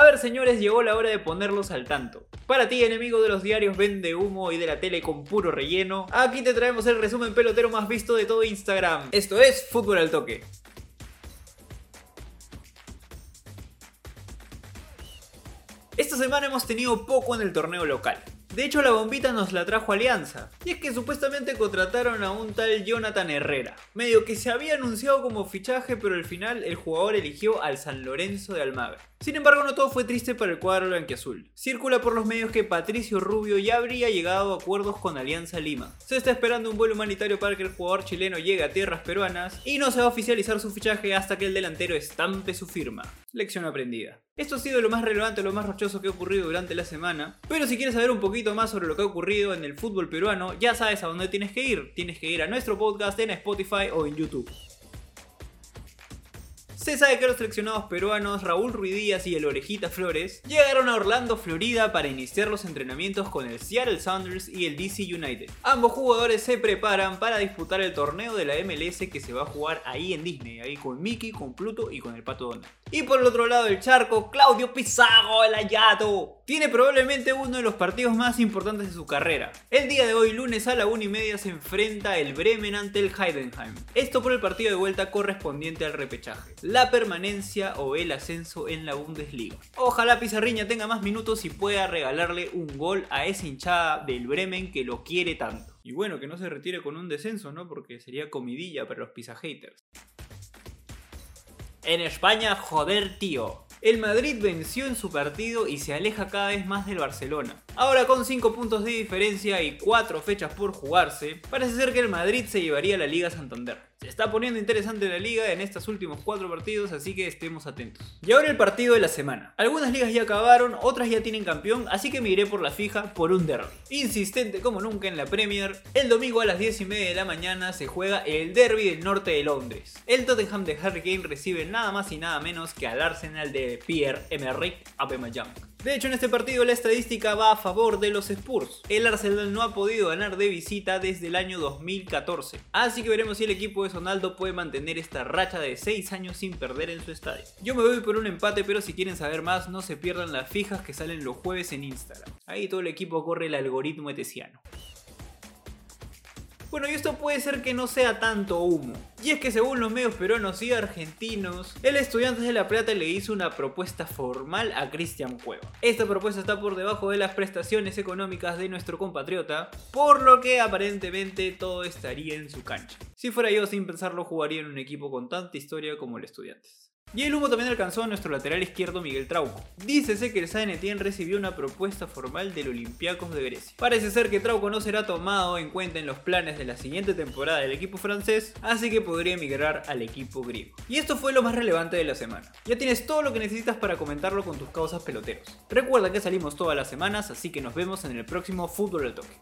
A ver señores, llegó la hora de ponerlos al tanto. Para ti, enemigo de los diarios vende humo y de la tele con puro relleno, aquí te traemos el resumen pelotero más visto de todo Instagram. Esto es Fútbol al Toque. Esta semana hemos tenido poco en el torneo local. De hecho, la bombita nos la trajo Alianza. Y es que supuestamente contrataron a un tal Jonathan Herrera. Medio que se había anunciado como fichaje, pero al final el jugador eligió al San Lorenzo de Almagro. Sin embargo, no todo fue triste para el cuadro blanquiazul. Circula por los medios que Patricio Rubio ya habría llegado a acuerdos con Alianza Lima. Se está esperando un vuelo humanitario para que el jugador chileno llegue a tierras peruanas y no se va a oficializar su fichaje hasta que el delantero estampe su firma. Lección aprendida. Esto ha sido lo más relevante, lo más rochoso que ha ocurrido durante la semana. Pero si quieres saber un poquito más sobre lo que ha ocurrido en el fútbol peruano, ya sabes a dónde tienes que ir. Tienes que ir a nuestro podcast en Spotify o en YouTube. Se sabe que los seleccionados peruanos Raúl Ruidías y el Orejita Flores llegaron a Orlando, Florida para iniciar los entrenamientos con el Seattle Sounders y el DC United. Ambos jugadores se preparan para disputar el torneo de la MLS que se va a jugar ahí en Disney, ahí con Mickey, con Pluto y con el Pato Donald. Y por el otro lado del charco, Claudio Pizarro, el Ayato, tiene probablemente uno de los partidos más importantes de su carrera. El día de hoy, lunes a la 1 y media, se enfrenta el Bremen ante el Heidenheim. Esto por el partido de vuelta correspondiente al repechaje la permanencia o el ascenso en la Bundesliga. Ojalá Pizarriña tenga más minutos y pueda regalarle un gol a esa hinchada del Bremen que lo quiere tanto. Y bueno, que no se retire con un descenso, ¿no? Porque sería comidilla para los Pizza haters. En España, joder tío. El Madrid venció en su partido y se aleja cada vez más del Barcelona. Ahora con 5 puntos de diferencia y 4 fechas por jugarse, parece ser que el Madrid se llevaría la Liga Santander. Se está poniendo interesante la liga en estos últimos cuatro partidos, así que estemos atentos. Y ahora el partido de la semana. Algunas ligas ya acabaron, otras ya tienen campeón, así que me iré por la fija por un derby. Insistente como nunca en la Premier, el domingo a las 10 y media de la mañana se juega el derby del norte de Londres. El Tottenham de Harry Kane recibe nada más y nada menos que al Arsenal de Pierre-Emerick Aubameyang. De hecho, en este partido la estadística va a favor de los Spurs. El Arsenal no ha podido ganar de visita desde el año 2014. Así que veremos si el equipo de Sonaldo puede mantener esta racha de 6 años sin perder en su estadio. Yo me voy por un empate, pero si quieren saber más, no se pierdan las fijas que salen los jueves en Instagram. Ahí todo el equipo corre el algoritmo etesiano. Bueno, y esto puede ser que no sea tanto humo. Y es que según los medios peruanos y argentinos, el estudiante de La Plata le hizo una propuesta formal a Cristian Cueva. Esta propuesta está por debajo de las prestaciones económicas de nuestro compatriota, por lo que aparentemente todo estaría en su cancha. Si fuera yo sin pensarlo jugaría en un equipo con tanta historia como el Estudiantes. Y el humo también alcanzó a nuestro lateral izquierdo Miguel Trauco. Dícese que el Etienne recibió una propuesta formal del Olympiacos de Grecia. Parece ser que Trauco no será tomado en cuenta en los planes de la siguiente temporada del equipo francés, así que podría emigrar al equipo griego. Y esto fue lo más relevante de la semana. Ya tienes todo lo que necesitas para comentarlo con tus causas peloteros. Recuerda que salimos todas las semanas, así que nos vemos en el próximo Fútbol al Toque.